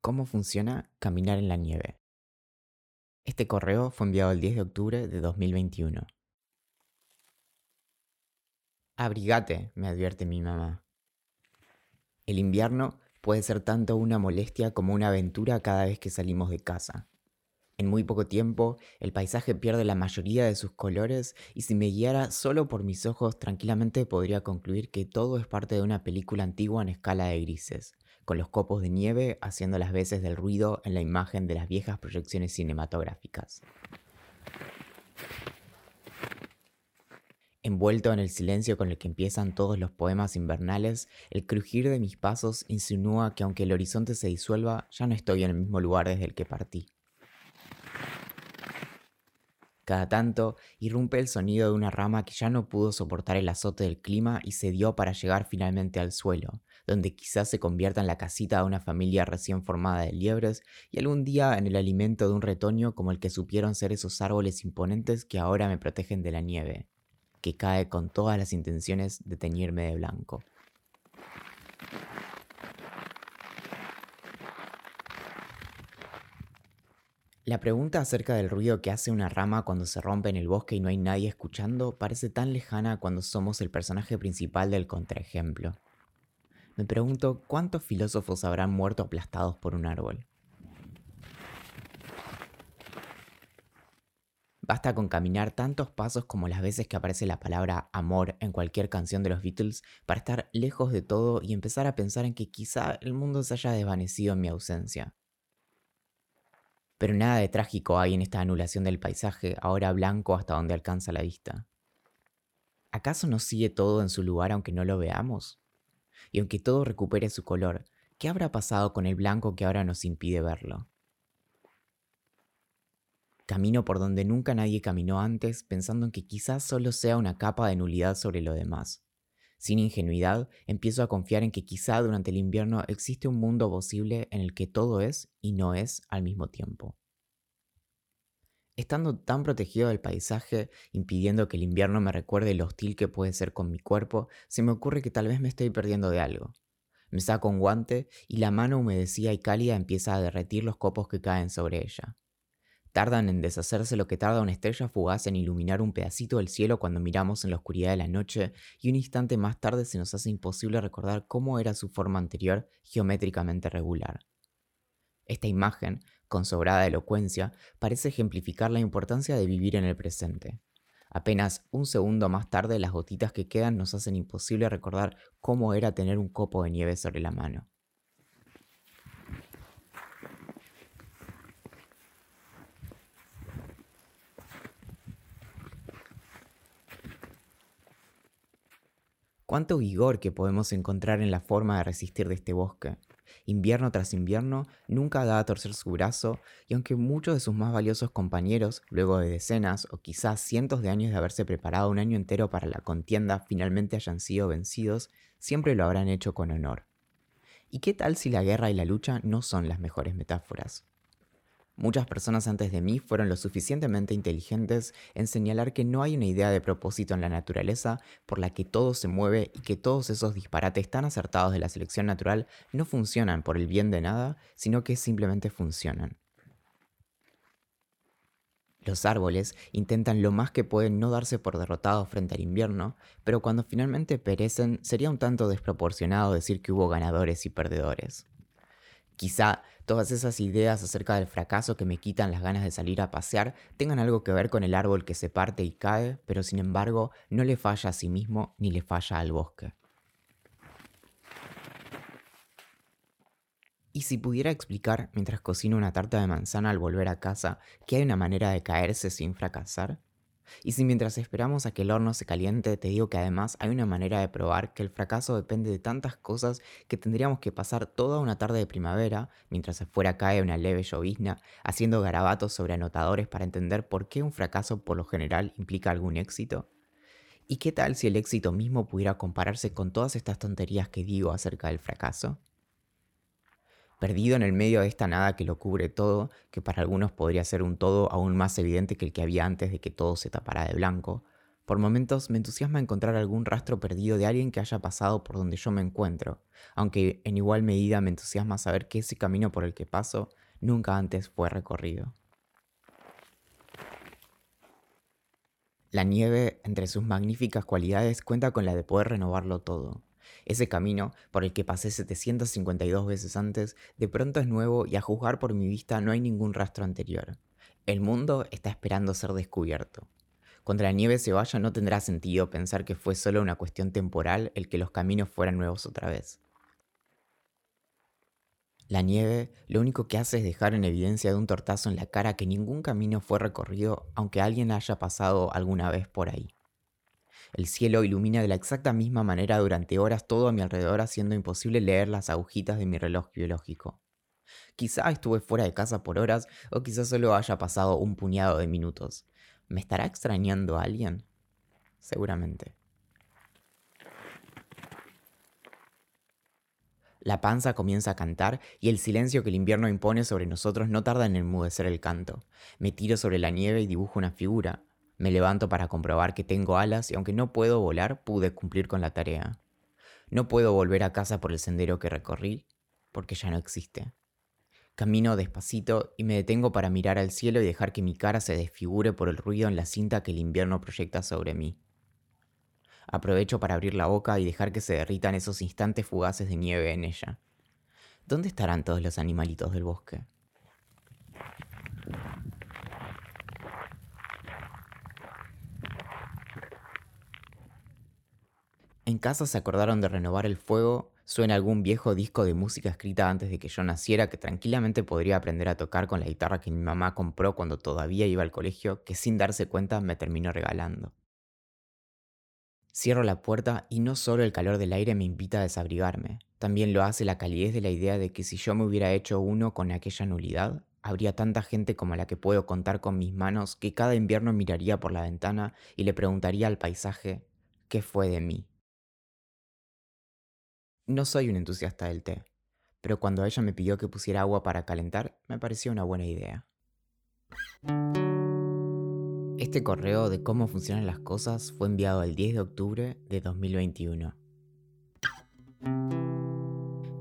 ¿Cómo funciona caminar en la nieve? Este correo fue enviado el 10 de octubre de 2021. Abrigate, me advierte mi mamá. El invierno puede ser tanto una molestia como una aventura cada vez que salimos de casa. En muy poco tiempo, el paisaje pierde la mayoría de sus colores y si me guiara solo por mis ojos, tranquilamente podría concluir que todo es parte de una película antigua en escala de grises, con los copos de nieve haciendo las veces del ruido en la imagen de las viejas proyecciones cinematográficas. Envuelto en el silencio con el que empiezan todos los poemas invernales, el crujir de mis pasos insinúa que aunque el horizonte se disuelva, ya no estoy en el mismo lugar desde el que partí. Cada tanto irrumpe el sonido de una rama que ya no pudo soportar el azote del clima y se dio para llegar finalmente al suelo, donde quizás se convierta en la casita de una familia recién formada de liebres y algún día en el alimento de un retoño como el que supieron ser esos árboles imponentes que ahora me protegen de la nieve, que cae con todas las intenciones de teñirme de blanco. La pregunta acerca del ruido que hace una rama cuando se rompe en el bosque y no hay nadie escuchando parece tan lejana cuando somos el personaje principal del contraejemplo. Me pregunto cuántos filósofos habrán muerto aplastados por un árbol. Basta con caminar tantos pasos como las veces que aparece la palabra amor en cualquier canción de los Beatles para estar lejos de todo y empezar a pensar en que quizá el mundo se haya desvanecido en mi ausencia. Pero nada de trágico hay en esta anulación del paisaje, ahora blanco hasta donde alcanza la vista. ¿Acaso no sigue todo en su lugar aunque no lo veamos? Y aunque todo recupere su color, ¿qué habrá pasado con el blanco que ahora nos impide verlo? Camino por donde nunca nadie caminó antes, pensando en que quizás solo sea una capa de nulidad sobre lo demás. Sin ingenuidad, empiezo a confiar en que quizá durante el invierno existe un mundo posible en el que todo es y no es al mismo tiempo. Estando tan protegido del paisaje, impidiendo que el invierno me recuerde lo hostil que puede ser con mi cuerpo, se me ocurre que tal vez me estoy perdiendo de algo. Me saco un guante y la mano humedecida y cálida empieza a derretir los copos que caen sobre ella. Tardan en deshacerse lo que tarda una estrella fugaz en iluminar un pedacito del cielo cuando miramos en la oscuridad de la noche, y un instante más tarde se nos hace imposible recordar cómo era su forma anterior geométricamente regular. Esta imagen, con sobrada elocuencia, parece ejemplificar la importancia de vivir en el presente. Apenas un segundo más tarde las gotitas que quedan nos hacen imposible recordar cómo era tener un copo de nieve sobre la mano. Cuánto vigor que podemos encontrar en la forma de resistir de este bosque. Invierno tras invierno, nunca da a torcer su brazo, y aunque muchos de sus más valiosos compañeros, luego de decenas o quizás cientos de años de haberse preparado un año entero para la contienda, finalmente hayan sido vencidos, siempre lo habrán hecho con honor. ¿Y qué tal si la guerra y la lucha no son las mejores metáforas? Muchas personas antes de mí fueron lo suficientemente inteligentes en señalar que no hay una idea de propósito en la naturaleza por la que todo se mueve y que todos esos disparates tan acertados de la selección natural no funcionan por el bien de nada, sino que simplemente funcionan. Los árboles intentan lo más que pueden no darse por derrotados frente al invierno, pero cuando finalmente perecen sería un tanto desproporcionado decir que hubo ganadores y perdedores. Quizá todas esas ideas acerca del fracaso que me quitan las ganas de salir a pasear tengan algo que ver con el árbol que se parte y cae, pero sin embargo no le falla a sí mismo ni le falla al bosque. Y si pudiera explicar, mientras cocino una tarta de manzana al volver a casa, que hay una manera de caerse sin fracasar, y si mientras esperamos a que el horno se caliente te digo que además hay una manera de probar que el fracaso depende de tantas cosas que tendríamos que pasar toda una tarde de primavera, mientras afuera cae una leve llovizna, haciendo garabatos sobre anotadores para entender por qué un fracaso por lo general implica algún éxito? ¿Y qué tal si el éxito mismo pudiera compararse con todas estas tonterías que digo acerca del fracaso? Perdido en el medio de esta nada que lo cubre todo, que para algunos podría ser un todo aún más evidente que el que había antes de que todo se tapara de blanco, Por momentos me entusiasma encontrar algún rastro perdido de alguien que haya pasado por donde yo me encuentro, aunque en igual medida me entusiasma saber que ese camino por el que paso nunca antes fue recorrido. La nieve, entre sus magníficas cualidades, cuenta con la de poder renovarlo todo. Ese camino, por el que pasé 752 veces antes, de pronto es nuevo y a juzgar por mi vista no hay ningún rastro anterior. El mundo está esperando ser descubierto. Cuando la nieve se vaya no tendrá sentido pensar que fue solo una cuestión temporal el que los caminos fueran nuevos otra vez. La nieve lo único que hace es dejar en evidencia de un tortazo en la cara que ningún camino fue recorrido aunque alguien haya pasado alguna vez por ahí. El cielo ilumina de la exacta misma manera durante horas todo a mi alrededor haciendo imposible leer las agujitas de mi reloj biológico. Quizá estuve fuera de casa por horas o quizá solo haya pasado un puñado de minutos, ¿Me estará extrañando alguien? Seguramente. La panza comienza a cantar y el silencio que el invierno impone sobre nosotros no tarda en enmudecer el canto. Me tiro sobre la nieve y dibujo una figura. Me levanto para comprobar que tengo alas y aunque no puedo volar, pude cumplir con la tarea. No puedo volver a casa por el sendero que recorrí, porque ya no existe. Camino despacito y me detengo para mirar al cielo y dejar que mi cara se desfigure por el ruido en la cinta que el invierno proyecta sobre mí. Aprovecho para abrir la boca y dejar que se derritan esos instantes fugaces de nieve en ella. ¿Dónde estarán todos los animalitos del bosque? Casa se acordaron de renovar el fuego suena algún viejo disco de música escrita antes de que yo naciera que tranquilamente podría aprender a tocar con la guitarra que mi mamá compró cuando todavía iba al colegio, que sin darse cuenta me terminó regalando. Cierro la puerta y no solo el calor del aire me invita a desabrigarme, también lo hace la calidez de la idea de que si yo me hubiera hecho uno con aquella nulidad, habría tanta gente como la que puedo contar con mis manos que cada invierno miraría por la ventana y le preguntaría al paisaje, ¿qué fue de mí? No soy un entusiasta del té, pero cuando ella me pidió que pusiera agua para calentar, me pareció una buena idea. Este correo de cómo funcionan las cosas fue enviado el 10 de octubre de 2021.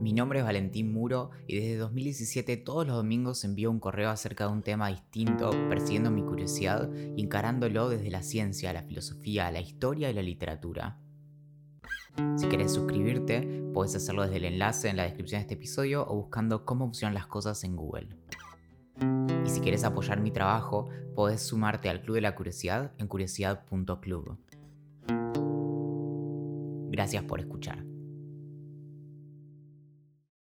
Mi nombre es Valentín Muro y desde 2017 todos los domingos envío un correo acerca de un tema distinto, persiguiendo mi curiosidad y encarándolo desde la ciencia, la filosofía, la historia y la literatura. Si quieres suscribirte, puedes hacerlo desde el enlace en la descripción de este episodio o buscando cómo funcionan las cosas en Google. Y si quieres apoyar mi trabajo, puedes sumarte al Club de la Curiosidad en curiosidad.club. Gracias por escuchar.